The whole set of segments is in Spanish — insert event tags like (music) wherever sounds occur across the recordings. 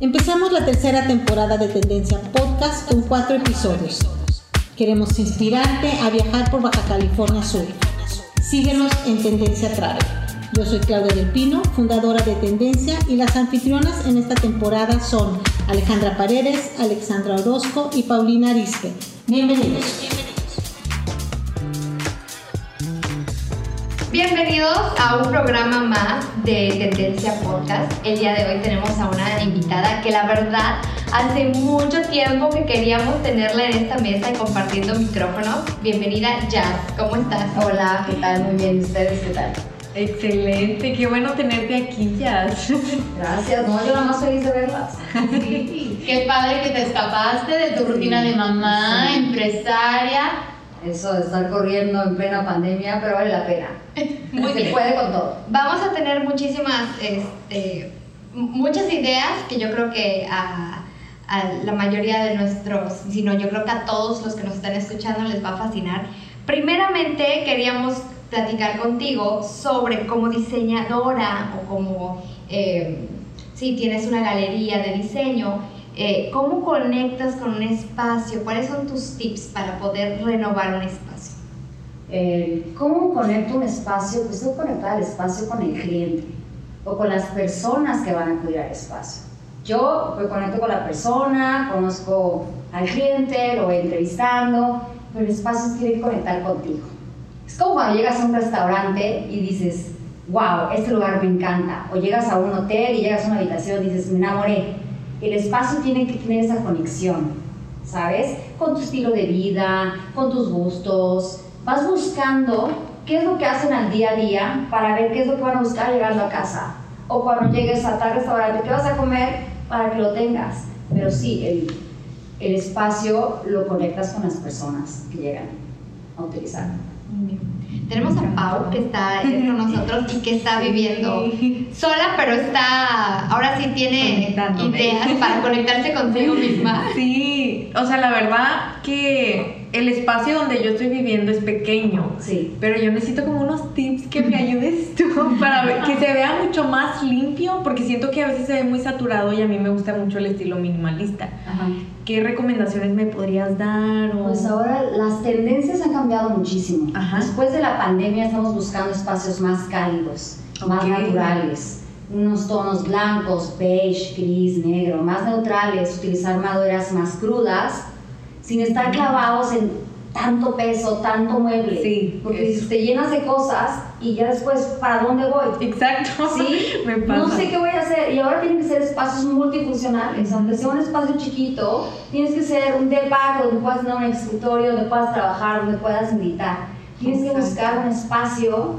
Empezamos la tercera temporada de Tendencia Podcast con cuatro episodios. Queremos inspirarte a viajar por Baja California Sur. Síguenos en Tendencia Travel. Yo soy Claudia del Pino, fundadora de Tendencia, y las anfitrionas en esta temporada son Alejandra Paredes, Alexandra Orozco y Paulina Arispe. Bienvenidos. Bienvenidos a un programa más de Tendencia Podcast. El día de hoy tenemos a una invitada que la verdad hace mucho tiempo que queríamos tenerla en esta mesa y compartiendo micrófonos. Bienvenida Jazz, ¿cómo estás? Hola, ¿qué tal? Muy bien, ¿ustedes qué tal? Excelente, qué bueno tenerte aquí, Jazz. Gracias, no, yo nada más feliz de verlas. Sí, qué padre que te escapaste de tu rutina de mamá, empresaria. Eso de estar corriendo en plena pandemia, pero vale la pena. (laughs) Muy Se bien. puede con todo. Vamos a tener muchísimas, este, muchas ideas que yo creo que a, a la mayoría de nuestros, sino yo creo que a todos los que nos están escuchando les va a fascinar. Primeramente queríamos platicar contigo sobre como diseñadora o como, eh, si tienes una galería de diseño, eh, ¿cómo conectas con un espacio? ¿Cuáles son tus tips para poder renovar un espacio? Eh, ¿Cómo conecto un espacio? Pues que conectar el espacio con el cliente o con las personas que van a acudir al espacio. Yo me conecto con la persona, conozco al cliente, lo voy entrevistando, pero el espacio que conectar contigo. Es como cuando llegas a un restaurante y dices, wow, este lugar me encanta. O llegas a un hotel y llegas a una habitación y dices, me enamoré. El espacio tiene que tener esa conexión, ¿sabes? Con tu estilo de vida, con tus gustos. Vas buscando qué es lo que hacen al día a día para ver qué es lo que van a buscar llegando a casa. O cuando llegues a tal restaurante, ¿qué vas a comer para que lo tengas? Pero sí, el, el espacio lo conectas con las personas que llegan a utilizarlo. Tenemos a Pau que está con (laughs) nosotros y que está viviendo sola, pero está, ahora sí tiene ideas para conectarse consigo misma. Sí, o sea, la verdad que el espacio donde yo estoy viviendo es pequeño, Sí. pero yo necesito como unos tips que me (laughs) ayudes tú para que se vea mucho más limpio, porque siento que a veces se ve muy saturado y a mí me gusta mucho el estilo minimalista. Ajá. ¿Qué recomendaciones me podrías dar? O... Pues ahora las tendencias han cambiado muchísimo. Ajá. Después de la pandemia estamos buscando espacios más cálidos, más Ok. naturales, unos tonos blancos, beige, gris, negro, más neutrales, utilizar maderas más crudas, sin estar clavados en tanto peso, tanto mueble. Sí, Porque eso. te llenas de cosas y ya después, ¿para dónde voy? Exacto. Sí, (laughs) me pasa. no sé qué voy a hacer. Y ahora tienen que ser espacios multifuncionales. Aunque sea un espacio chiquito, tienes que ser un depa donde puedas tener un escritorio, donde puedas trabajar, donde puedas meditar. Tienes que Exacto. buscar un espacio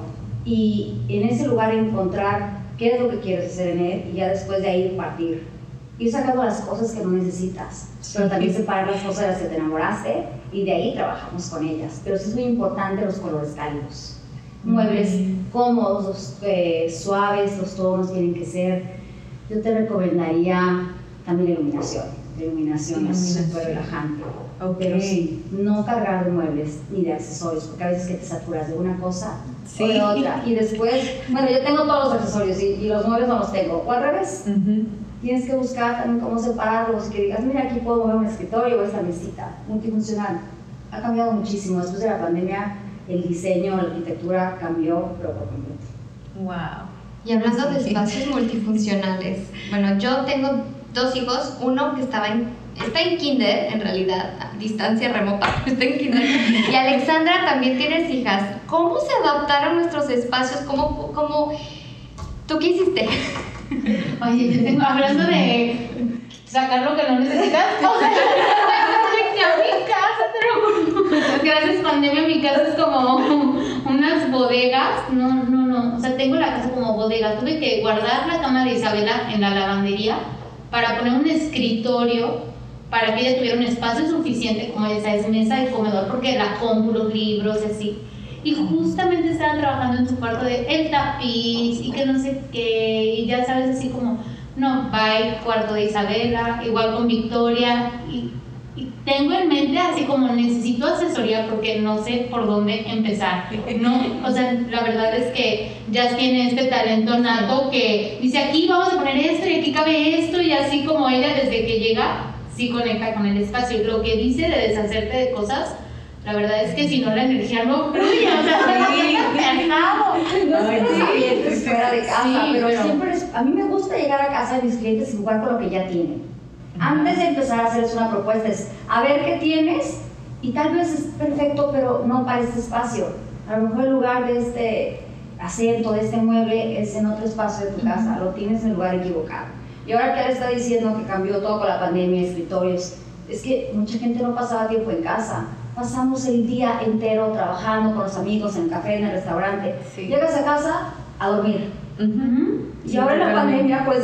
y en ese lugar encontrar qué es lo que quieres hacer en él y ya después de ahí partir. Ir sacando las cosas que no necesitas, pero también separar las cosas de las que te enamoraste y de ahí trabajamos con ellas. Pero sí es muy importante los colores cálidos. Muebles cómodos, eh, suaves, los tonos tienen que ser. Yo te recomendaría también la iluminación. La iluminación es Iluminación. súper relajante. Ok. Pero sí, no cargar de muebles ni de accesorios, porque a veces que te saturas de una cosa Sí. o de otra. Y después, bueno, yo tengo todos los accesorios y, y los muebles no los tengo. O al revés, Ujú. Tienes que buscar también cómo separarlos, que digas, mira, aquí puedo mover un escritorio o esta mesita, multifuncional. Ha cambiado muchísimo. Después de la pandemia, el diseño, la arquitectura cambió, pero por completo. Wow. Y hablando de espacios multifuncionales, bueno, yo tengo dos hijos, uno que estaba en, está en kinder, en realidad, a distancia remota, (laughs) está en kinder, y Alexandra también tienes hijas. ¿Cómo se adaptaron nuestros espacios? ¿Cómo, cómo, tú qué hiciste? (laughs) Oye, yo tengo, hablando de sacar lo que no necesitas, o sea, (laughs) mi casa, te lo juro. Gracias pandemia, mi casa es como unas bodegas. No, no, no. O sea, tengo la casa como bodega. Tuve que guardar la cama de Isabela en la lavandería para poner un escritorio para que tuviera un espacio suficiente, como ya sabes, mesa y comedor, porque la compu, los libros, así. Y justamente estaban trabajando en su cuarto de el tapiz y que no sé qué, y ya sabes, así como, no, bye, cuarto de Isabela, igual con Victoria, y, y tengo en mente así como necesito asesoría porque no sé por dónde empezar. No, o sea, la verdad es que ya tiene este talento nato que dice aquí vamos a poner esto y aquí cabe esto y así como ella desde que llega sí conecta con el espacio. Lo que dice de deshacerte de cosas, la verdad es que si no la energía no fluye, o sea, se (laughs) No es que Sí, estoy fuera de casa, sí, pero, pero- siempre es- a mí me gusta llegar a casa de mis clientes y jugar con lo que ya tienen. Antes de empezar a hacerles una propuesta es, a ver qué tienes y tal vez es perfecto, pero no para este espacio. A lo mejor el lugar de este asiento, de este mueble, es en otro espacio de tu casa, lo tienes en el lugar equivocado. Y ahora que él está diciendo que cambió todo con la pandemia, escritorios, es que mucha gente no pasaba tiempo en casa. Pasamos el día entero trabajando con los amigos en el café, en el restaurante. Sí. Llegas a casa a dormir. Ujú. Y Sí, ahora en la pandemia, pues,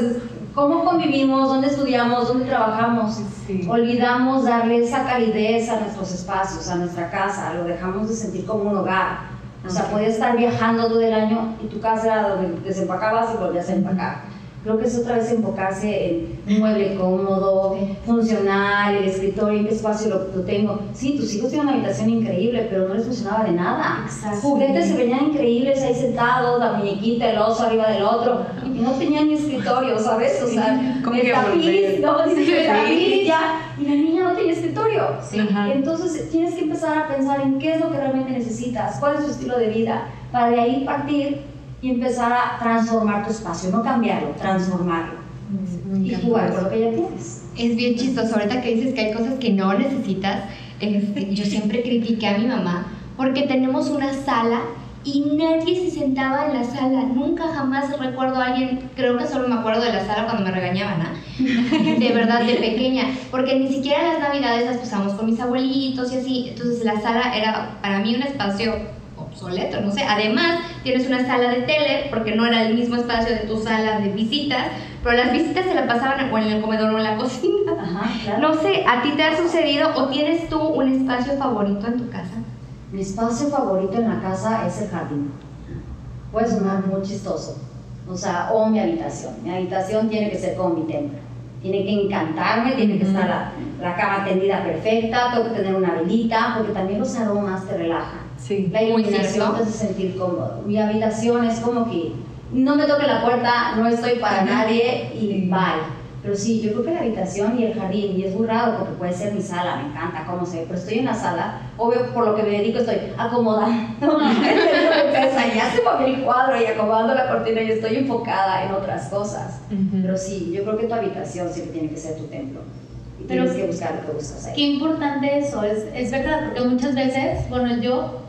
¿cómo convivimos? ¿Dónde estudiamos? ¿Dónde trabajamos? Sí. Olvidamos darle esa calidez a nuestros espacios, a nuestra casa, lo dejamos de sentir como un hogar. O sea, podías estar viajando todo el año y tu casa era donde desempacabas y volvías a empacar. Creo que es otra vez enfocarse en un mueble cómodo, funcional, el escritorio, en qué espacio lo, lo tengo. Sí, tus hijos tienen una habitación increíble, pero no les funcionaba de nada. Exacto. Juguetes se veían increíbles ahí sentados, la muñequita, el oso arriba del otro, y no tenían ni escritorio, ¿sabes? O sea, (laughs) Como el tapiz, no, dices el tapiz ya, y la niña no tenía escritorio. Sí. Entonces tienes que empezar a pensar en qué es lo que realmente necesitas, cuál es tu estilo de vida, para de ahí partir y empezar a transformar tu espacio, no cambiarlo, transformarlo y jugar con lo que ya tienes. Es bien chistoso, ahorita que dices que hay cosas que no necesitas, este, yo siempre critiqué a mi mamá porque tenemos una sala y nadie se sentaba en la sala. Nunca jamás recuerdo a alguien, creo que solo me acuerdo de la sala cuando me regañaban, ¿ah? (laughs) De verdad, de pequeña. Porque ni siquiera las navidades las pasamos con mis abuelitos y así. Entonces la sala era para mí un espacio obsoleto, no sé. Además, tienes una sala de tele, porque no era el mismo espacio de tu sala de visitas, pero las visitas se la pasaban o en el comedor o en la cocina. Ajá, claro. No sé, ¿a ti te ha sucedido o tienes tú un espacio favorito en tu casa? Mi espacio favorito en la casa es el jardín. Puede sonar muy chistoso. O sea, o mi habitación. Mi habitación tiene que ser como mi templo. Tiene que encantarme, tiene que estar la, la cama tendida perfecta, tengo que tener una velita, porque también los aromas te relajan. Sí. La iluminación te hace sentir cómodo. Mi habitación es como que no me toque la puerta, no estoy para nadie y Sí. bye. Pero sí, yo creo que la habitación y el jardín, y es muy raro porque puede ser mi sala, me encanta cómo se ve, pero estoy en la sala, obvio por lo que me dedico estoy acomodando (laughs) ya se movió el cuadro y acomodando la cortina y estoy enfocada en otras cosas. Ujú. Pero sí, yo creo que tu habitación sí que tiene que ser tu templo. Y Pero- tienes que buscar lo que buscas ahí. Qué importante eso, es, es verdad, porque muchas veces, bueno, yo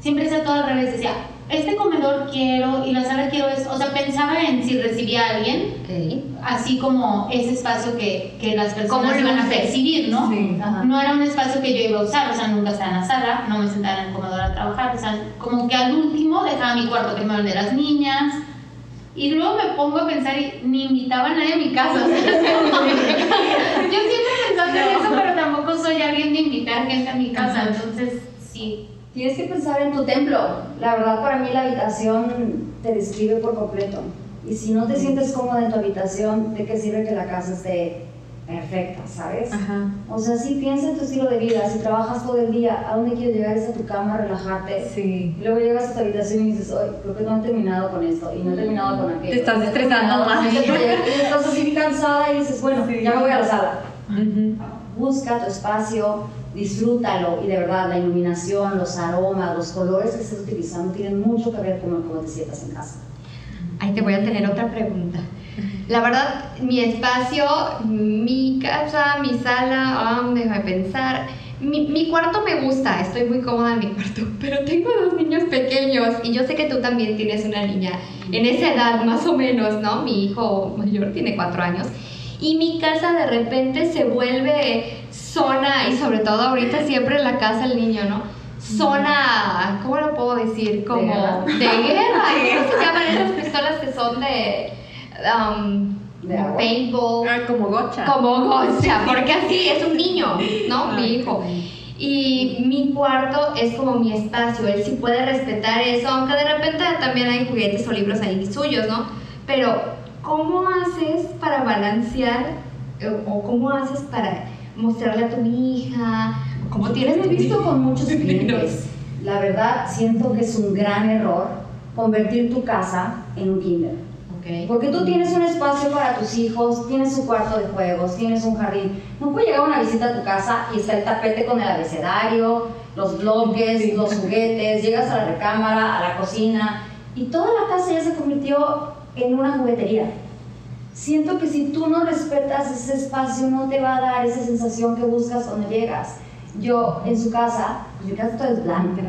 siempre hice todo al revés, decía, este comedor quiero y la sala quiero eso, o sea, pensaba en si recibía a alguien, Ok. así como ese espacio que, que las personas iban a percibir, ¿no? Sí. No era un espacio que yo iba a usar, o sea, nunca estaba en la sala, no me sentaba en el comedor a trabajar, o sea, como que al último dejaba mi cuarto que me de las niñas. Y luego me pongo a pensar y ni invitaba a nadie a mi casa. (laughs) o sea, yo siempre pensando en eso, pero tampoco soy alguien de invitar gente a mi casa, entonces sí. Tienes que pensar en tu templo. La verdad, para mí la habitación te describe por completo. Y si no te sientes cómoda en tu habitación, ¿de qué sirve que la casa esté perfecta, sabes? Ajá. O sea, sí piensa en tu estilo de vida. Si trabajas todo el día, ¿a dónde quieres llegar? Es a tu cama, relajarte. Sí. Y luego llegas a tu habitación y dices, hoy creo que no he terminado con esto y no he terminado con aquello. Te estás estresando más. este (laughs) proyecto", y estás así cansada y dices, bueno, Sí. ya me voy a la sala busca tu espacio, disfrútalo y de verdad la iluminación, los aromas, los colores que estés utilizando tienen mucho que ver con cómo te sientas en casa. Ahí te voy a tener otra pregunta. La verdad, mi espacio, mi casa, mi sala, ah, déjame pensar. Mi, mi cuarto me gusta, estoy muy cómoda en mi cuarto, (laughs) pero tengo dos niños pequeños y yo sé que tú también tienes una niña en esa edad más o menos, ¿no? Mi hijo mayor tiene cuatro años y mi casa de repente se vuelve zona y sobre todo ahorita siempre en la casa el niño, ¿no? Zona, ¿cómo lo puedo decir? Como guerra. de (laughs) guerra. ¿Cómo se llaman esas pistolas que son de um, De agua. paintball? Ah, como gocha. Como gocha, porque así es un niño, ¿no? Ah, Mi hijo. Y mi cuarto es como mi espacio, él sí puede respetar eso, aunque de repente también hay juguetes o libros ahí suyos, ¿no? Pero, ¿cómo haces para balancear eh, o cómo haces para mostrarle a tu hija? ¿Cómo Yo tienes lo he visto con muchos (laughs) clientes. La verdad, siento que es un gran error convertir tu casa en un kinder. Ok. Porque tú tienes un espacio para tus hijos, tienes un cuarto de juegos, tienes un jardín. No puede llegar una visita a tu casa y está el tapete con el abecedario, los bloques, los juguetes, llegas a la recámara, a la cocina y toda la casa ya se convirtió en una juguetería. Siento que si tú no respetas ese espacio no te va a dar esa sensación que buscas cuando llegas. Yo en su casa, en mi casa todo es blanco,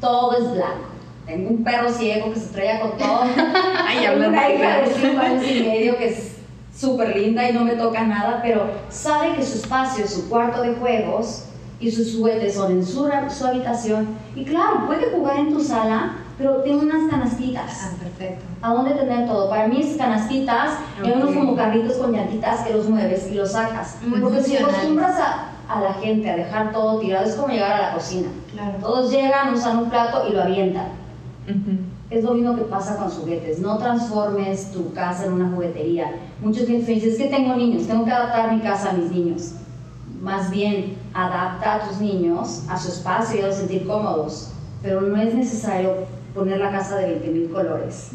todo es blanco. Tengo un perro ciego que se estrella con todo. (laughs) Ay, una hija de perros. 5 años y medio que es súper linda y no me toca nada, pero sabe que su espacio, su cuarto de juegos y sus juguetes son en su, su habitación. Y claro, puede jugar en tu sala, pero tiene unas canastitas. Ah, perfecto. ¿A dónde tener todo? Para mí es canastitas, y hay unos como carritos con llantitas que los mueves y los sacas. Muy Porque si acostumbras a, a la gente a dejar todo tirado, es como llegar a la cocina. Claro. Todos llegan, usan un plato y lo avientan. Es lo mismo que pasa con juguetes. No transformes tu casa en una juguetería. Muchos clientes me dicen, es que tengo niños, tengo que adaptar mi casa a mis niños. Más bien, adapta a tus niños a su espacio y a sentir cómodos. Pero no es necesario poner la casa de 20.000 colores.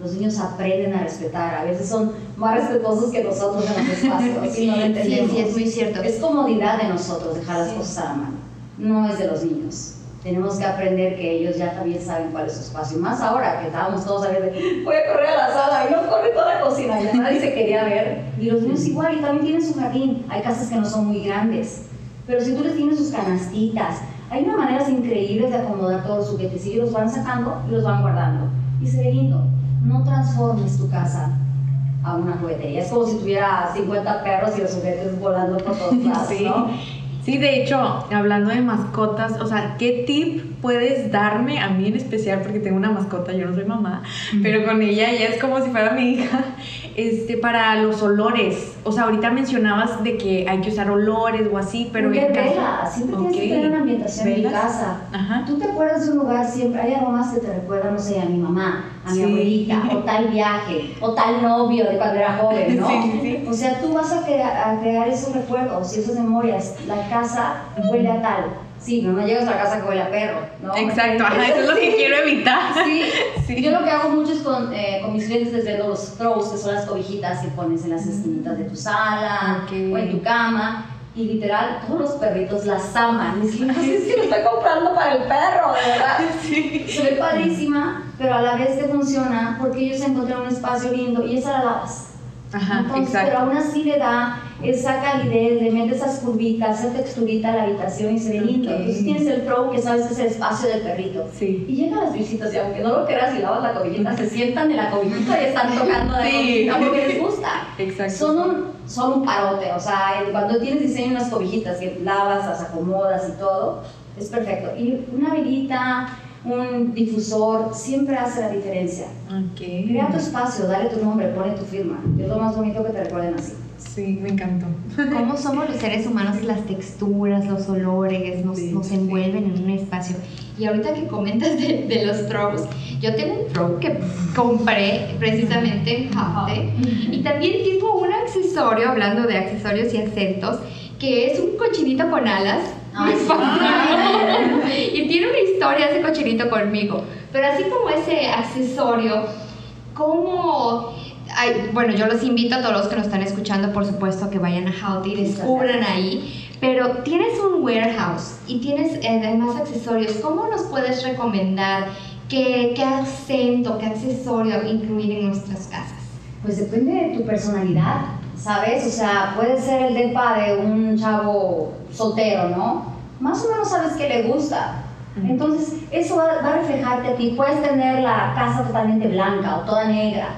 Los niños aprenden a respetar. A veces son más respetuosos que nosotros en los espacios y no lo Sí, entendemos. sí, es muy cierto. Es comodidad de nosotros dejar las Sí. cosas a la mano, no es de los niños. Tenemos que aprender que ellos ya también saben cuál es su espacio. Más ahora que estábamos todos a ver, voy a correr a la sala y no corre toda la cocina, ya nadie se quería ver. Y los niños igual, y también tienen su jardín. Hay casas que no son muy grandes, pero si tú les tienes sus canastitas, hay una maneras increíbles de acomodar todos los juguetes y los van sacando y los van guardando. Y se ve lindo. No transformes tu casa a una juguetería. Es como si tuviera 50 perros y los juguetes volando por todos (laughs) lados. ¿no? Sí, de hecho, hablando de mascotas, o sea, ¿qué tip puedes darme a mí en especial? Porque tengo una mascota, yo no soy mamá, pero con ella ella es como si fuera mi hija, este, para los olores. O sea, ahorita mencionabas de que hay que usar olores o así, pero en casa- vela, siempre tienes que tener una ambientación en mi ¿Velas? casa. Ajá. Tú te acuerdas de un lugar siempre, hay algo más que te recuerda, no sé, a mi mamá, a mi Sí. abuelita, o tal viaje, o tal novio de cuando era joven, ¿no? Sí, sí. O sea, tú vas a, crea- a crear esos recuerdos y esas memorias. La casa huele a tal. Sí, pero no llegas a la casa que huele a perro, ¿no? Exacto, ajá, eso es lo que (laughs) quiero evitar. Sí, Sí. yo lo que hago mucho es con, eh, con mis clientes les vendo los throws, que son las cobijitas que pones en las esquinitas de tu sala Ok. o en tu cama. Y literal, todos los perritos las aman. Mis (laughs) clientes, es que lo estoy comprando para el perro, de verdad. (laughs) Sí. Se ve padrísima, pero a la vez te funciona porque ellos encuentran un espacio lindo y esa la lavas. Ajá, Entonces, pero exacto. aún así le da esa calidez, le mete esas curvitas, esa texturita a la habitación y se ve lindo. Ok. Entonces tienes el pro que sabes que es el espacio del perrito. Sí. Y llegan las visitas y aunque no lo creas y lavas la cobijita, se sientan en la cobijita y están tocando la (laughs) Sí. cobijita porque les gusta. Exacto. Son un, son un parote, o sea, cuando tienes diseño en las cobijitas que lavas, las acomodas y todo, es perfecto. Y una velita, un difusor, siempre hace la diferencia. Crea tu espacio, dale tu nombre, pone tu firma. Es lo más bonito que te recuerden así. Sí, me encantó. cómo somos los seres humanos, las texturas, los olores, nos, Sí, nos sí. envuelven en un espacio. Y ahorita que comentas de, de los throws, yo tengo un throw que compré precisamente en Hafte y también tipo un accesorio, hablando de accesorios y acentos, que es un cochinito con alas. (laughs) Ay, sí. y tiene una historia ese cochinito conmigo. Pero así como ese accesorio, ¿cómo...? Ay, bueno, yo los invito a todos los que nos están escuchando, por supuesto, que vayan a Howdy y descubran ahí. Pero tienes un warehouse y tienes eh, además accesorios. ¿Cómo nos puedes recomendar qué, qué acento, qué accesorio incluir en nuestras casas? Pues depende de tu personalidad, ¿sabes? O sea, puede ser el depa de un chavo soltero, ¿no? Más o menos sabes qué le gusta. Entonces, eso va, va a reflejarte a ti. Puedes tener la casa totalmente blanca o toda negra.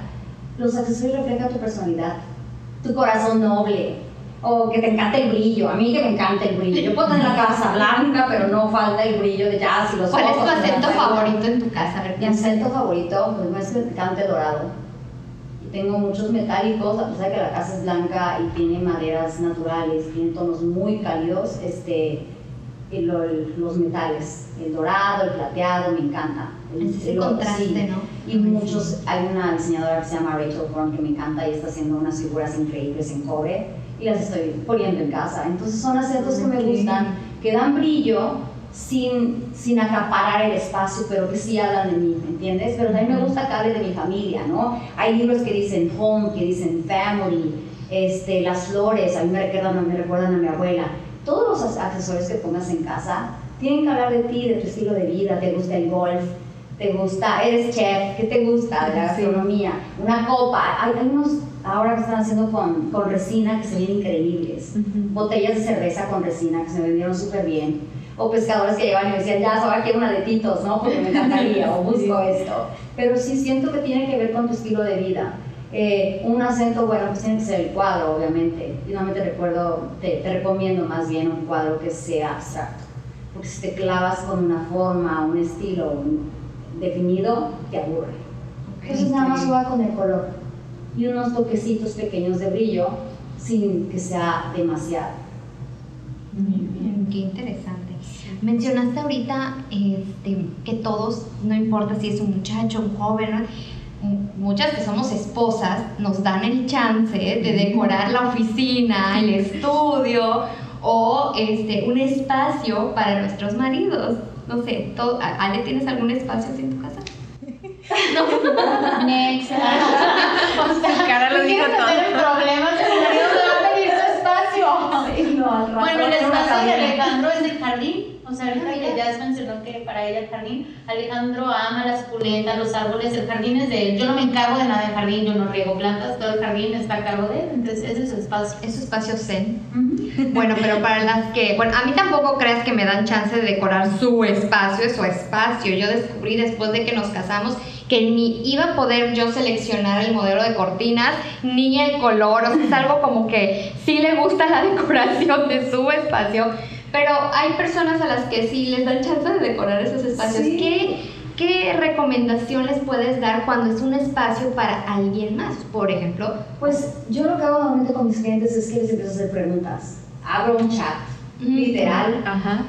Los accesorios reflejan tu personalidad, tu corazón noble, o que te encanta el brillo. A mí que me encanta el brillo. Yo puedo tener la casa blanca, pero no falta el brillo de jazz y los ¿Cuál es tu ojos, acento favorito en tu casa? Mi acento favorito, pues que me encante el dorado. Tengo muchos metálicos, a pesar de que la casa es blanca y tiene maderas naturales, tiene tonos muy cálidos, este, y lo- los metales, el dorado, el plateado, me encanta. El- Es ese el- contraste, sí. ¿no? Y muchos, hay una diseñadora que se llama Rachel Horn que me encanta y está haciendo unas figuras increíbles en cobre y las estoy poniendo en casa. Entonces son acentos que me gustan, que dan brillo sin, sin acaparar el espacio, pero que sí hablan de mí, ¿me entiendes? Pero también me gusta que hable de mi familia, ¿no? Hay libros que dicen home, que dicen family, este, las flores, a mí me recuerdan, me recuerdan a mi abuela. Todos los accesorios que pongas en casa tienen que hablar de ti, de tu estilo de vida, te gusta el golf, te gusta, eres chef, ¿qué te gusta? La gastronomía, una copa, hay, hay unos ahora que están haciendo con, con resina que se ven increíbles, botellas de cerveza con resina que se vendieron súper bien, o pescadores que llevan y me decían, ya, ahora quiero una de titos, ¿no? Porque me (laughs) encantaría, o busco esto. Pero sí siento que tiene que ver con tu estilo de vida. Eh, un acento, bueno, pues tiene que ser el cuadro, obviamente. Y no te recuerdo, te, te recomiendo más bien un cuadro que sea abstracto. Porque si te clavas con una forma, un estilo definido, te aburre. Entonces nada más juega con el color y unos toquecitos pequeños de brillo sin que sea demasiado. Muy bien, qué interesante. Mencionaste ahorita este, que todos, no importa si es un muchacho, un joven, muchas que somos esposas nos dan el chance de decorar la oficina, el (laughs) estudio o este, un espacio para nuestros maridos. No sé, ¿Ale tienes algún espacio en tu casa? No. Next. (laughs) cara lo dijo todo. problemas, el marido (laughs) va a pedir su espacio. Sí, no, bueno, el espacio de Alejandro es el jardín o sea, ahorita que ya mencionó que para ella el jardín, Alejandro ama las suculentas, los árboles, el jardín es de él. Yo no me encargo de nada del jardín, yo no riego plantas, todo el jardín está a cargo de él, entonces ese es su espacio. Es su espacio zen. Bueno, pero para las que, bueno, a mí tampoco creas que me dan chance de decorar su espacio, es su espacio. Yo descubrí después de que nos casamos que ni iba a poder yo seleccionar el modelo de cortinas, ni el color, o sea, es algo como que sí le gusta la (laughs) decoración de su espacio pero hay personas a las que sí les dan chance de decorar esos espacios. ¿Qué, ¿Qué recomendación les puedes dar cuando es un espacio para alguien más, por ejemplo? Pues yo lo que hago normalmente con mis clientes es que les empiezo a hacer preguntas. Abro un chat, literal,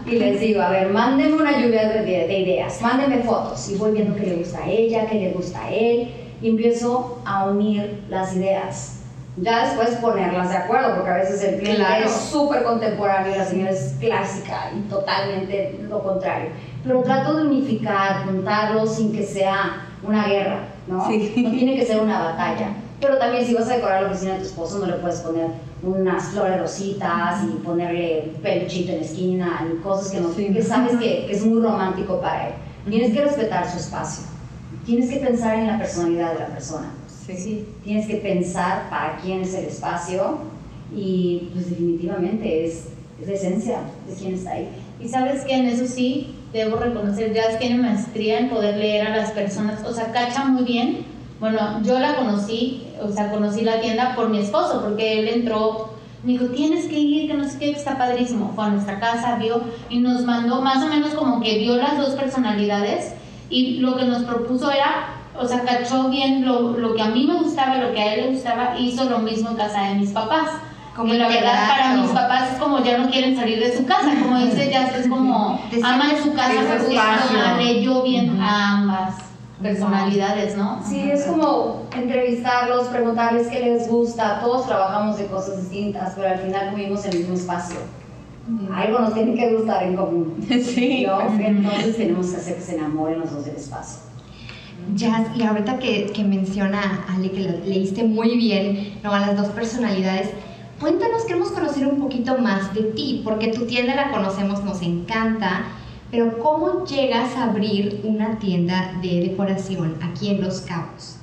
y les digo, a ver, mándenme una lluvia de, de, ideas, mándenme fotos, y voy viendo qué le gusta a ella, qué le gusta a él, y empiezo a unir las ideas ya después ponerlas de acuerdo, porque a veces el cliente es súper contemporáneo y la señora es clásica y totalmente lo contrario. Pero trato de unificar, juntarlos sin que sea una guerra, ¿no? Sí. No tiene que ser una batalla. Pero también si vas a decorar la oficina de tu esposo, no le puedes poner unas flores rositas y ponerle peluchito en la esquina y cosas que, no, que sabes que, que es muy romántico para él. Tienes que respetar su espacio. Tienes que pensar en la personalidad de la persona Sí. Tienes que pensar para quién es el espacio y pues definitivamente es, es la esencia de quién está ahí. Y sabes que en eso sí debo reconocer, Jazz tiene maestría en poder leer a las personas, o sea, cacha muy bien. Bueno, yo la conocí, o sea, conocí la tienda por mi esposo, porque él entró, me dijo, tienes que ir, que no sé qué, está padrísimo. Fue a nuestra casa, vio y nos mandó más o menos como que vio las dos personalidades y lo que nos propuso era o sea, cachó bien lo, lo, que a mí me gustaba, lo que a él le gustaba, hizo lo mismo en casa de mis papás. Como y la verdad para mis papás es como ya no quieren salir de su casa, como dice ya es como aman su casa, me leyó bien a ambas personalidades, ¿no? Sí, es como entrevistarlos, preguntarles qué les gusta, todos trabajamos de cosas distintas, pero al final vivimos en el mismo espacio. Algo nos tiene que gustar en común. (laughs) Sí. Entonces tenemos que hacer que se enamoren los dos del espacio. Jazz, y ahorita que, que menciona Ale, que leíste muy bien ¿no? a las dos personalidades, cuéntanos, queremos conocer un poquito más de ti, porque tu tienda la conocemos, nos encanta, pero ¿cómo llegas a abrir una tienda de decoración aquí en Los Cabos?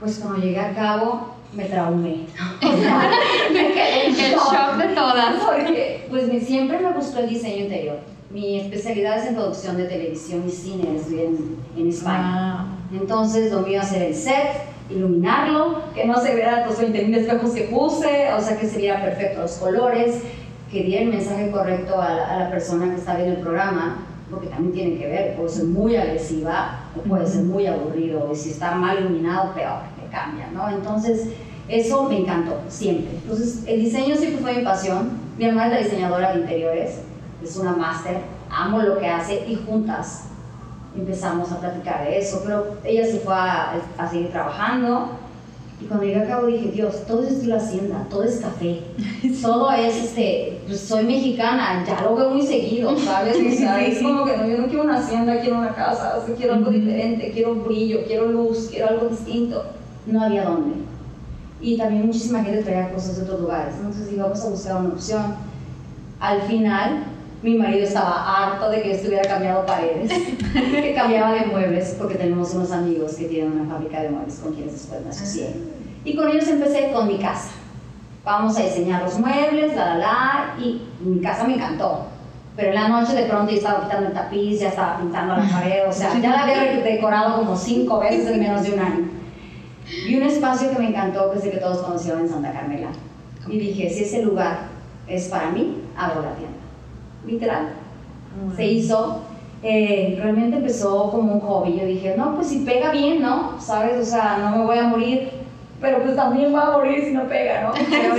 Pues cuando llegué a Cabo me traumé. (laughs) (laughs) el shock de todas. Porque pues siempre me gustó el diseño interior. Mi especialidad es en producción de televisión y cine, en, en España. Ah. Entonces lo mío hacer el set, iluminarlo, que no se vieran los 20.000 espejos que puse, o sea que se viera perfecto los colores, que diera el mensaje correcto a la, persona que está viendo el programa, porque también tiene que ver, puede ser muy agresiva o puede ser muy aburrido, y si está mal iluminado, peor, que cambia, ¿no? Entonces, eso me encantó, siempre. Entonces, el diseño siempre fue mi pasión. Mi hermana es la diseñadora de interiores, es una máster, amo lo que hace y juntas empezamos a platicar de eso, pero ella se fue a, seguir trabajando Y cuando llegué a cabo dije, Dios, todo es estilo hacienda, todo es café, (laughs) todo es, este, pues soy mexicana, ya lo veo muy seguido, ¿sabes? O sea, es como que no, yo no quiero una hacienda, quiero una casa, o sea, quiero algo diferente, quiero brillo, quiero luz, quiero algo distinto. No había dónde. Y también muchísima gente traía cosas de otros lugares, entonces digo, vamos a buscar una opción. Al final, mi marido estaba harto de que yo estuviera cambiando paredes, que cambiaba de muebles, porque tenemos unos amigos que tienen una fábrica de muebles con quienes después me asocié. Y con ellos empecé con mi casa. Vamos a diseñar los muebles, la, la, la, y mi casa me encantó. Pero en la noche de pronto yo estaba quitando el tapiz, ya estaba pintando la pared, o sea, ya la había decorado como cinco veces en menos de un año. Y un espacio que me encantó, que sé que todos conocieron en Santa Carmela. Y dije, si ese lugar es para mí, abro la tienda literal. Se hizo. Eh, realmente empezó como un hobby. Yo dije, no, pues si pega bien, ¿no? ¿Sabes? O sea, no me voy a morir, pero pues también voy a morir si no pega, ¿no? (laughs) Pero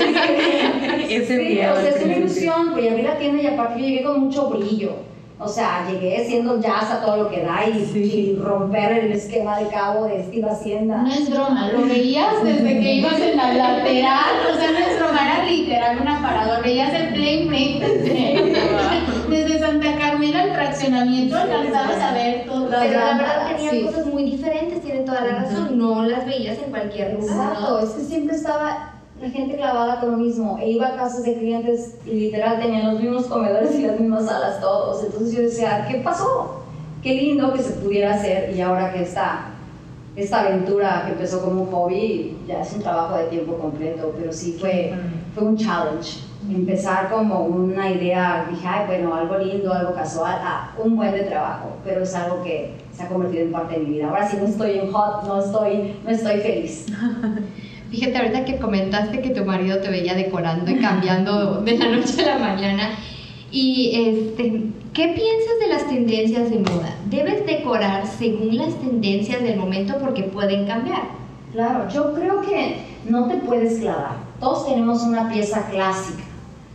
Ese sí, miedo o sea, es que una sí. ilusión, pues abrí la tienda y aparte yo llegué con mucho brillo. O sea, llegué siendo jazz a todo lo que da y, Sí. y romper el esquema de cabo de estilo hacienda. No es broma, lo veías desde que ibas en la lateral, o sea, no es broma, era literal un aparador, veías el Playmate desde, desde Santa Carmela al fraccionamiento, alcanzabas a ver todo. Las Pero la verdad tenían sí. cosas muy diferentes, tienen toda la razón. No las veías en cualquier lugar. Exacto, es que siempre estaba la gente clavada con lo mismo. E iba a casas de clientes y literal tenían los mismos comedores y las mismas salas todos. Entonces yo decía, ¿qué pasó? Qué lindo que se pudiera hacer y ahora que esta, esta aventura que empezó como un hobby ya es un trabajo de tiempo completo, pero sí fue, fue un challenge. Empezar como una idea, dije, ay, bueno, algo lindo, algo casual, ah, un buen de trabajo, pero es algo que se ha convertido en parte de mi vida. Ahora sí no estoy en hot, no estoy, no estoy feliz. (laughs) Fíjate, ahorita que comentaste que tu marido te veía decorando y cambiando (laughs) de la noche a la mañana. Y este, ¿qué piensas de las tendencias de moda? ¿Debes decorar según las tendencias del momento porque pueden cambiar? Claro, yo creo que no te puedes clavar. Todos tenemos una pieza clásica.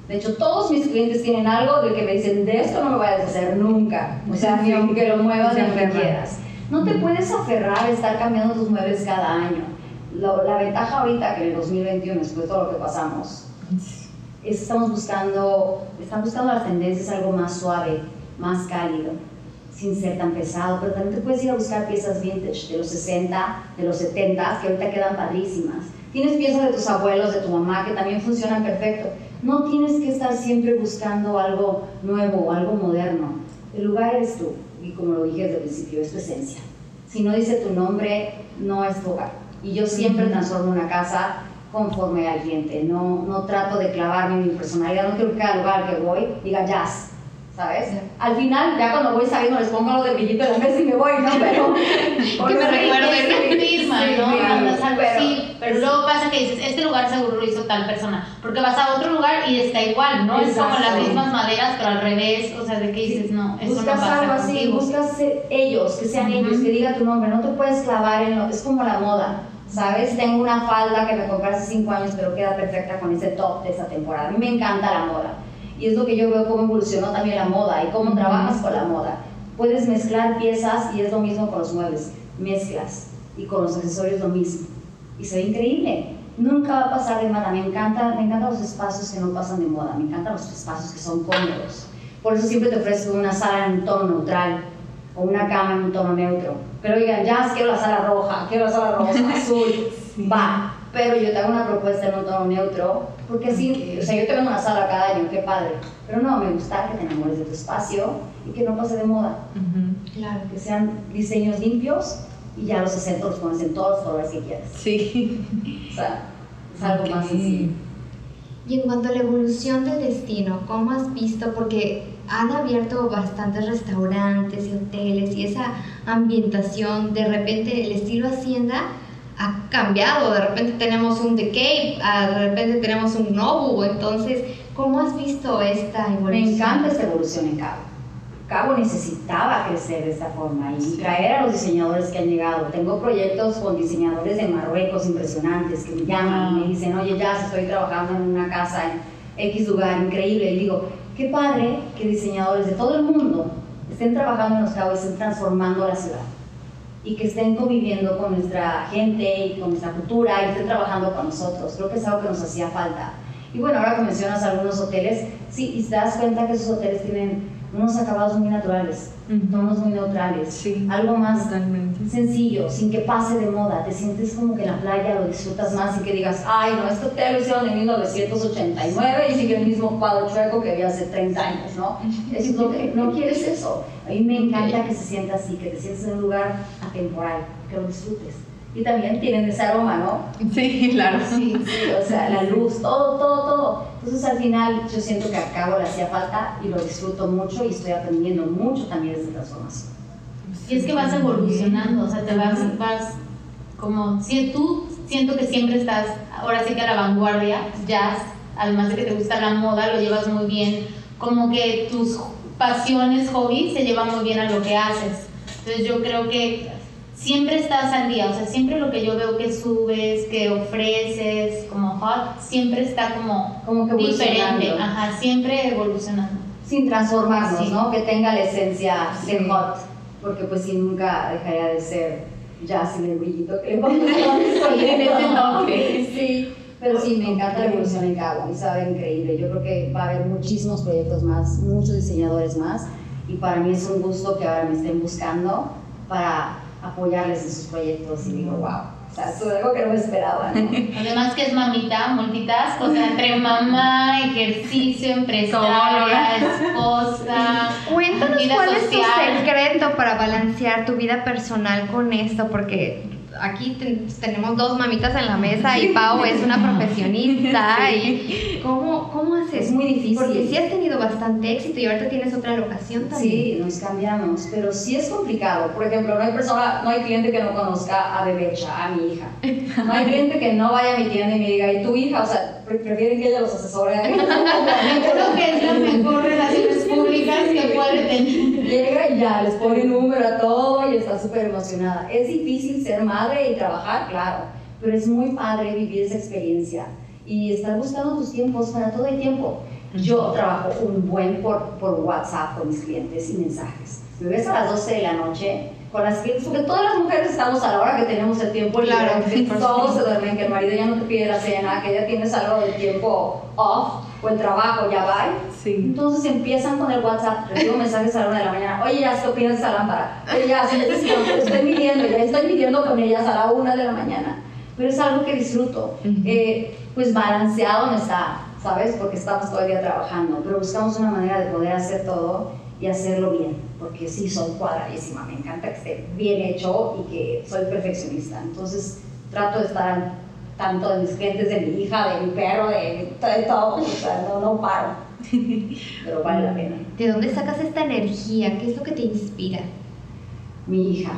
De hecho, todos mis clientes tienen algo de que me dicen, de esto no me voy a deshacer nunca. O sea, ni aunque lo muevas ni aunque quieras. No te puedes aferrar a estar cambiando tus muebles cada año. La ventaja ahorita que en el 2021, después de todo lo que pasamos, es estamos buscando, están buscando las tendencias algo más suave, más cálido, sin ser tan pesado, pero también te puedes ir a buscar piezas vintage de los 60, de los 70, que ahorita quedan padrísimas. Tienes piezas de tus abuelos, de tu mamá, que también funcionan perfecto. No tienes que estar siempre buscando algo nuevo o algo moderno. El lugar eres tú, y como lo dije desde el principio, es tu esencia. Si no dice tu nombre, no es tu hogar. Y yo siempre transformo una casa conforme al cliente. No, no trato de clavarme en mi personalidad. No quiero que cada lugar al que voy diga jazz. ¿Sabes? Al final, ya cuando voy saliendo, les pongo lo de brillito en la mesa y me voy, ¿no? Pero. (laughs) Que me recuerden. Es misma, Sí, ¿no? sí, algo pero- así, pero luego pasa que dices, este lugar seguro lo hizo tal persona, porque vas a otro lugar y está igual, ¿no? Es como Exacto. las mismas maderas, pero al revés, o sea, de que dices, no, eso no buscas pasa algo así, contigo. buscas ser ellos, que sean ellos, que diga tu nombre, no te puedes clavar en lo, es como la moda, ¿sabes? Tengo una falda que me compré hace 5 años, pero queda perfecta con ese top de esa temporada. A mí me encanta la moda. Y es lo que yo veo cómo evolucionó también la moda y cómo trabajas con la moda. Puedes mezclar piezas y es lo mismo con los muebles, mezclas y con los accesorios lo mismo. Y se ve increíble. Nunca va a pasar de moda. Me encanta, me encantan los espacios que no pasan de moda. Me encantan los espacios que son cómodos. Por eso siempre te ofrezco una sala en un tono neutral o una cama en un tono neutro. Pero digan, ya quiero la sala roja, quiero la sala rosa, (laughs) azul, va. Pero yo te hago una propuesta en un tono neutro, porque así, o sea, yo te vendo una sala cada año, qué padre. Pero no, me gusta que te enamores de tu espacio y que no pase de moda. Ujú. Claro. Que sean diseños limpios y ya los acentos los pones en todos los colores que quieras. Sí. (laughs) O sea, es algo más Ok. sencillo. Y en cuanto a la evolución del destino, ¿cómo has visto? Porque han abierto bastantes restaurantes y hoteles y esa ambientación, de repente el estilo hacienda ha cambiado, de repente tenemos un The Cape, ah, de repente tenemos un Nobu, entonces, ¿cómo has visto esta evolución? Me encanta esta evolución en Cabo. Cabo necesitaba crecer de esta forma y traer a los diseñadores que han llegado. Tengo proyectos con diseñadores de Marruecos impresionantes que me llaman y me dicen, oye, ya estoy trabajando en una casa en X lugar increíble. Y digo, qué padre que diseñadores de todo el mundo estén trabajando en los cabos y estén transformando la ciudad. y que estén conviviendo con nuestra gente y con nuestra cultura y estén trabajando con nosotros. Creo que es algo que nos hacía falta. Y bueno, ahora que mencionas algunos hoteles, sí, y te das cuenta que esos hoteles tienen unos acabados muy naturales, tonos muy neutrales, Sí, algo más Totalmente. sencillo, sin que pase de moda, te sientes como que en la playa lo disfrutas más y que digas, ay no, este hotel lo hicieron en 1989 y sigue el mismo cuadro chueco que había hace 30 años, ¿no? Es lo que no quieres eso. A mí me encanta que se sienta así, que te sientes en un lugar atemporal, que lo disfrutes. Y también tienen ese aroma, ¿no? Sí, claro. Sí, sí, o sea, la luz, todo, todo, todo. Entonces al final yo siento que a Cabo le hacía falta y lo disfruto mucho y estoy aprendiendo mucho también de esta transformación. Y es que vas evolucionando, o sea, te vas, vas como, si tú siento que siempre estás, ahora sí que a la vanguardia, jazz, además de que te gusta la moda, lo llevas muy bien, como que tus pasiones, hobbies se llevan muy bien a lo que haces. Entonces yo creo que siempre estás al día, o sea, siempre lo que yo veo que subes, que ofreces, como hot, siempre está como, Como que diferente, ajá, siempre evolucionando. sin transformarnos, Sí. ¿no? Que tenga la esencia Sí. de hot, porque pues sí nunca dejaría de ser jazz sin el brillito que le a En ese (laughs) toque. Sí, pero sí, me encanta la evolución en Cabo y sabe increíble. Yo creo que va a haber muchísimos proyectos más, muchos diseñadores más y para mí es un gusto que ahora me estén buscando para apoyarles en sus proyectos y digo, wow, o sea, eso es algo que no me esperaba, ¿no? (laughs) Además que es mamita, multitask, o sea, entre mamá, ejercicio, empresaria, esposa. (laughs) Cuéntanos vida cuál es tu secreto para balancear tu vida personal con esto, porque aquí ten- tenemos dos mamitas en la mesa y Pau es una profesionista (laughs) y ¿cómo, cómo haces? Es muy difícil. Porque sí has tenido bastante éxito y ahorita tienes otra locación también. Sí, nos cambiamos, pero sí es complicado. Por ejemplo, no hay persona, no hay cliente que no conozca a Bebecha, a mi hija. No hay cliente que no vaya a mi tienda y me diga, ¿y tu hija? O sea, pre- prefieren que ella los asesore. mí. (laughs) Creo que es la mejor relaciones públicas que puede (laughs) tener. Llega y ya, les pone número a todo y está súper emocionada. Es difícil ser madre y trabajar, claro, pero es muy padre vivir esa experiencia y estar buscando tus tiempos para todo el tiempo. Yo trabajo un buen por, por WhatsApp con mis clientes y mensajes. Me ves a las 12 de la noche con las clientes, porque todas las mujeres estamos a la hora que tenemos el tiempo libre, Claro, que todos se duermen, que el marido ya no te pide la cena, que ya tienes algo del tiempo off o el trabajo ya va. Sí. Entonces empiezan con el WhatsApp, recibo mensajes a la una de la mañana, oye, ya, ¿qué opinas de esa lámpara? Oye, ya, si estoy midiendo, ya estoy midiendo con ellas a la una de la mañana. Pero es algo que disfruto. Eh, pues balanceado no está, ¿sabes? Porque estamos todo el día trabajando, pero buscamos una manera de poder hacer todo y hacerlo bien, porque sí, soy cuadradísima, me encanta que esté bien hecho y que soy perfeccionista. Entonces trato de estar tanto de mis clientes, de mi hija, de mi perro, de, de todo, o sea, no, no paro. (laughs) Pero vale la pena. ¿De dónde sacas esta energía? ¿Qué es lo que te inspira? Mi hija.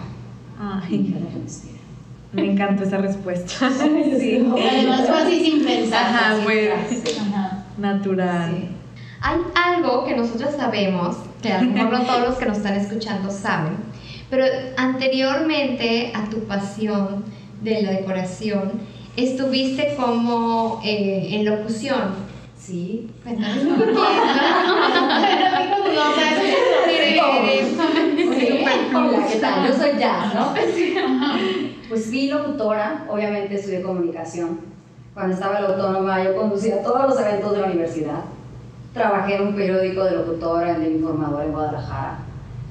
Mi Ay, hija me inspira. me encantó esa respuesta. (laughs) Sí. Además fue así sin pensar. Ajá, así. fue Ajá. natural. Sí. Hay algo que nosotros sabemos, que a lo mejor no todos los que nos están escuchando saben, pero anteriormente a tu pasión de la decoración, estuviste como eh, en locución. Sí. Cuéntanos un. Yo soy Jazz, ¿no? Pues fui locutora, obviamente estudié comunicación. Cuando estaba en la autónoma yo conducía todos los eventos de la universidad. Trabajé en un periódico de locutora, en El Informador en Guadalajara.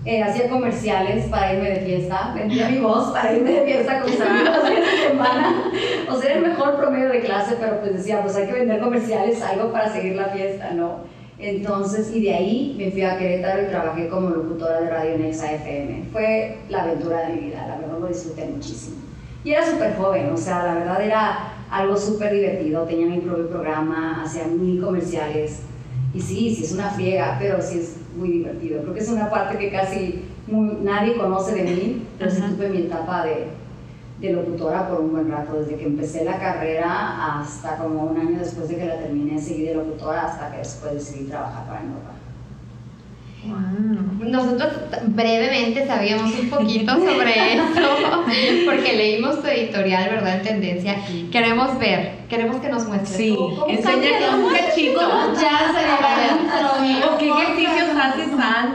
Eh, hacía comerciales para irme de fiesta, vendía mi voz para irme de fiesta con mis amigos de semana. O sea, era el mejor promedio de clase, pero pues decía, pues hay que vender comerciales, algo para seguir la fiesta, ¿no? Entonces, y de ahí me fui a Querétaro y trabajé como locutora de radio en Exa FM. Fue la aventura de mi vida, la verdad lo disfruté muchísimo. Y era súper joven, o sea, la verdad era algo súper divertido. Tenía mi propio programa, hacía mil comerciales. Y sí, sí es una friega, pero sí es muy divertido. Creo que es una parte que casi muy- nadie conoce de mí, pero sí tuve mi etapa de, de locutora por un buen rato, desde que empecé la carrera hasta como un año después de que la terminé, seguí de locutora hasta que después decidí trabajar para Nova. Wow. Nosotros brevemente sabíamos un poquito sobre (laughs) esto, porque leímos tu editorial, ¿verdad? En tendencia. Queremos ver queremos que nos muestres. Sí, ¿Cómo- cómo enseña un cachito. Ya se le ¿O qué ejercicios haces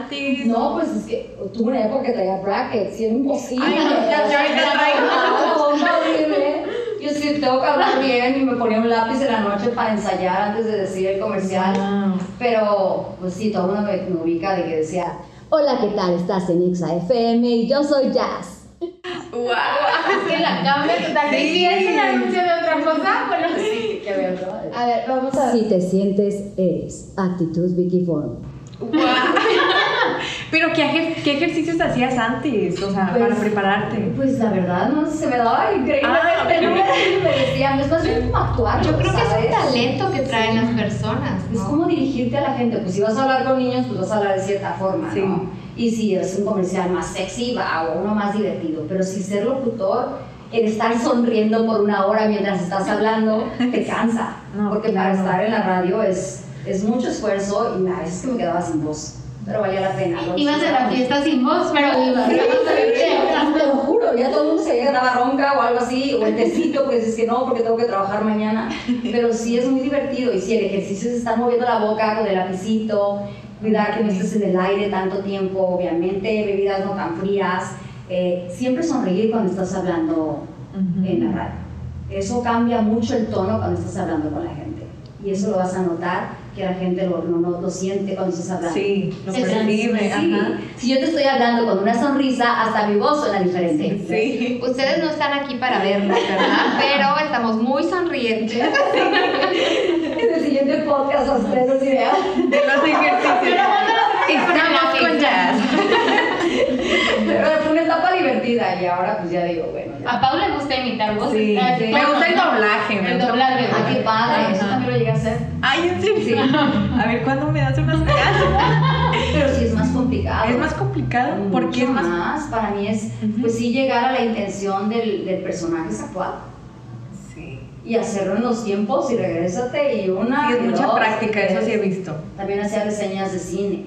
antes? No, pues es que tuve una época que traía brackets y era imposible. Ay, no, ya, ya ahorita traigo. Horrible. Yo sí tengo que hablar bien y me ponía un lápiz en la noche para ensayar antes de decir el comercial. Wow. Pero, pues sí, todo el mundo me, me ubica de que decía, Hola, ¿qué tal? Estás en Ixa FM y yo soy Jazz. Wow. Es que la cambia totalmente. Sí. Si es un anuncio de otra cosa, bueno. sí, que ver, ¿no? A ver, vamos a Si te sientes, eres. Actitud Vicky Form. Wow. Pero ¿qué, ejer- qué ejercicios hacías antes? O sea, para Pues- prepararte. Pues la verdad, no sé, se me daba increíble. Ah, ok. me decían, es más bien como actuar. Yo creo que es ¿sabes? un talento que traen las personas. Es ¿no? como dirigirte a la gente, pues si vas a hablar con niños, pues vas a hablar de cierta forma, Sí. ¿no? Y si es un comercial más sexy, va, o uno más divertido, pero si ser locutor, el estar sonriendo por una hora mientras estás hablando, te (laughs) cansa, No, porque claro. para estar en la radio es, es mucho esfuerzo y a veces que me quedaba sin voz, pero valía la pena. Ibas a la fiesta sin voz, pero Te lo juro, ya todo el mundo se llega a ronca o algo así, o el (laughs) tecito, pues es que no, porque tengo que trabajar mañana. Pero sí es muy divertido y sí, el ejercicio es estar moviendo la boca con el lapicito, cuidar que no estés en el aire tanto tiempo, obviamente, bebidas no tan frías. eh, siempre sonreír cuando estás hablando en la radio. Eso cambia mucho el tono cuando estás hablando con la gente. Y eso lo vas a notar, que la gente lo, lo, lo- lo siente cuando estás hablando. Sí, lo Se percibe. Sí. Si yo te estoy hablando con una sonrisa, hasta mi voz suena diferente. Sí. Ustedes no están aquí para vernos, ¿verdad? (laughs) Pero estamos muy sonrientes. (laughs) En el siguiente podcast os traigo esa idea. De los ejercicios. Estamos con jazz. Pero fue una y ahora pues ya digo, bueno, ya. a Pau le gusta imitar voces. Sí, Ah, sí. Me gusta el doblaje, El doblaje. Ah, qué padre, Ajá. eso también lo llegué a hacer. Ay, en serio. A ver, ¿cuándo me das unas (laughs) clases? Pero sí es más complicado. Es más complicado porque es Mucho más. Para mí es, pues sí, llegar a la intención del, del personaje actual. Sí. Y hacerlo en los tiempos y regrésate y una. Sí, es y mucha dos, práctica, eso sí he visto. También hacía reseñas de cine.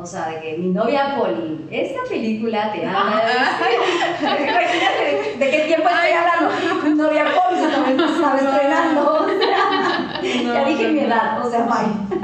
O sea, de que mi novia Poli, esta película te habla de... (laughs) Imagínate de qué tiempo estoy hablando. Mi novia Poli se estaba estrenando. o sea, (laughs) ya dije mi edad, o sea, bye.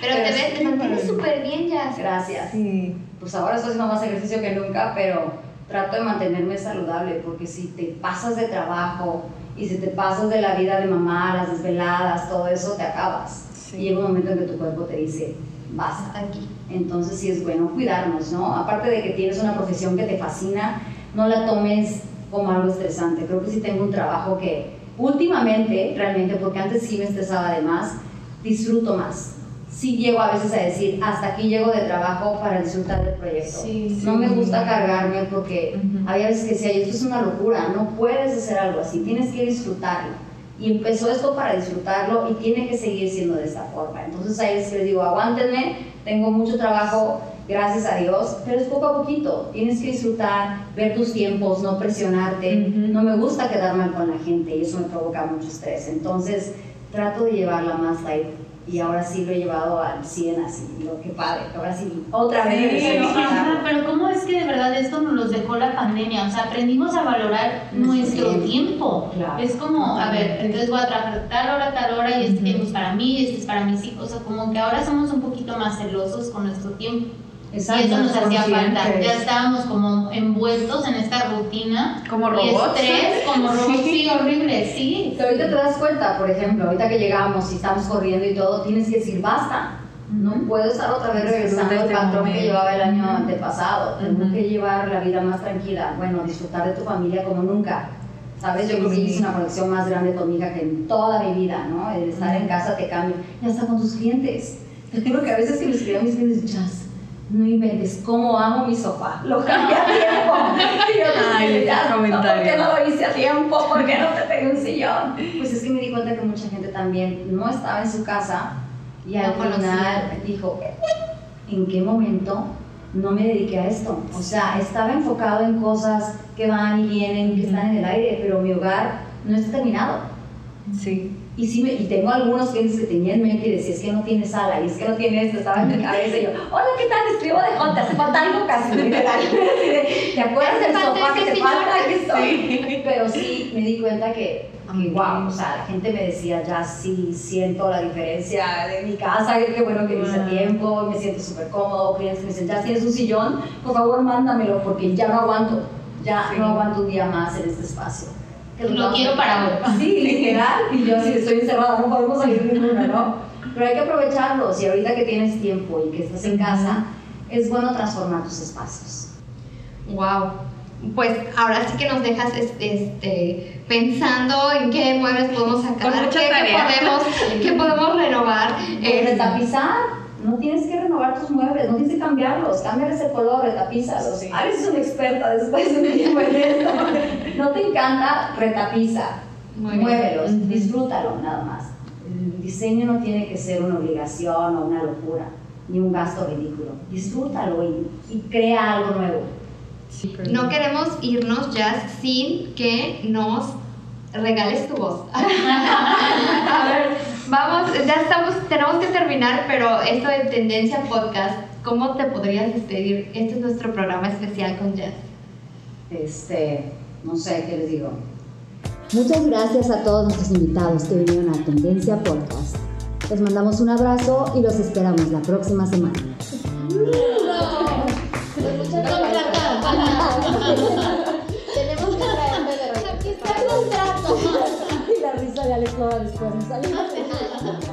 Pero te ves, te mantienes súper bien, ya. Gracias. Sí. Pues ahora estoy haciendo más ejercicio que nunca, pero trato de mantenerme saludable porque si te pasas de trabajo y si te pasas de la vida de mamá, las desveladas, todo eso, te acabas. Sí. Y llega un momento en que tu cuerpo te dice, basta. Hasta aquí. Entonces sí es bueno cuidarnos, ¿no? Aparte de que tienes una profesión que te fascina, no la tomes como algo estresante. Creo que sí tengo un trabajo que últimamente, realmente, porque antes sí me estresaba de más, disfruto más. Sí llego a veces a decir, hasta aquí llego de trabajo para disfrutar del proyecto. Sí, no me gusta cargarme porque Ujú. había veces que decía, "Ay, esto es una locura, no puedes hacer algo así, tienes que disfrutarlo. Y empezó esto para disfrutarlo y tiene que seguir siendo de esta forma. Entonces ahí les digo, aguántenme, tengo mucho trabajo, gracias a Dios, pero es poco a poquito. Tienes que disfrutar, ver tus tiempos, no presionarte. No me gusta quedar mal con la gente y eso me provoca mucho estrés. Entonces trato de llevarla más light y ahora sí lo he llevado al 100 así. Digo, qué padre, que ahora sí, otra vez. Sí, Pero, disfrutarlo. ajá, pero ¿cómo es que de verdad esto nos los dejó la pandemia? O sea, aprendimos a valorar Nuestro tiempo. Claro. Es como, a ver, entonces voy a trabajar tal hora, tal hora, y este tiempo es para mí, este es para mis hijos. O sea, como que ahora somos un poquito más celosos con nuestro tiempo. Y eso nos hacía falta. Ya estábamos como envueltos en esta rutina. Como Y robots. estrés, como (laughs) robots, sí, horrible, sí. Que ahorita te das cuenta, por ejemplo, ahorita que llegamos y estamos corriendo y todo, tienes que decir basta. No puedo estar otra vez regresando Disfruta al este patrón que llevaba el año antepasado. Tengo que llevar la vida más tranquila. Bueno, disfrutar de tu familia como nunca. ¿Sabes? Yo creo que hice una conexión más grande con mi hija que en toda mi vida, ¿no? El estar en casa te cambia. Y hasta con tus clientes. Te juro que a veces que me escribo a mis clientes, Chas, no inventes, cómo amo mi sofá. Lo cambié a tiempo. Y yo, (laughs) Ay, "Ya, esos ¿por qué no lo hice a tiempo? ¿Por qué no te pegué un sillón? Pues es que me di cuenta que mucha gente también no estaba en su casa y al No final dijo, ¿en qué momento no me dediqué a esto? O sea, estaba enfocado en cosas que van y vienen, que están en el aire, pero mi hogar no está terminado. Sí. Y, sí me- y tengo algunos clientes que tenía en mente y decía, es que no tiene sala, y es que no tiene esto, estaba en mi cabeza y yo, hola, ¿qué tal? Escribo de J, hace falta algo casi, literal. ¿Te acuerdas del sofá que te falta? Aquí estoy. Pero sí me di cuenta que que wow, o sea, la gente me decía, ya sí siento la diferencia de mi casa, qué bueno que hice tiempo, me siento súper cómodo, clientes que me dicen, ya tienes un sillón, por favor mándamelo porque ya no aguanto, ya Sí. no aguanto un día más en este espacio. Lo quiero para hoy. Sí, (laughs) literal, y yo así estoy encerrada, no podemos salir ninguna, ¿no? Pero hay que aprovecharlos y ahorita que tienes tiempo y que estás en casa, es bueno transformar tus espacios. Wow. Pues ahora sí que nos dejas es- este, pensando en qué muebles podemos sacar, qué, qué podemos, qué podemos renovar. Eh, Eh, retapizar, no tienes que renovar tus muebles, no tienes que cambiarlos, cámbiales el color, retapízalos. Sí. Ah, eres una experta después de un tiempo en esto. No te encanta, retapiza, Muy muévelos, disfrútalo nada más. El diseño no tiene que ser una obligación o una locura, ni un gasto ridículo. Disfrútalo y, y crea algo nuevo. Sí, no queremos irnos ya sin que nos regales tu voz. (laughs) A ver, vamos, ya estamos, tenemos que terminar, pero esto de Tendencia Podcast, ¿cómo te podrías despedir? Este es nuestro programa especial con Jess. Este, no sé qué les digo. Muchas gracias a todos nuestros invitados que vinieron a Tendencia Podcast. Les mandamos un abrazo y los esperamos la próxima semana. todas las cosas. Hay (laughs)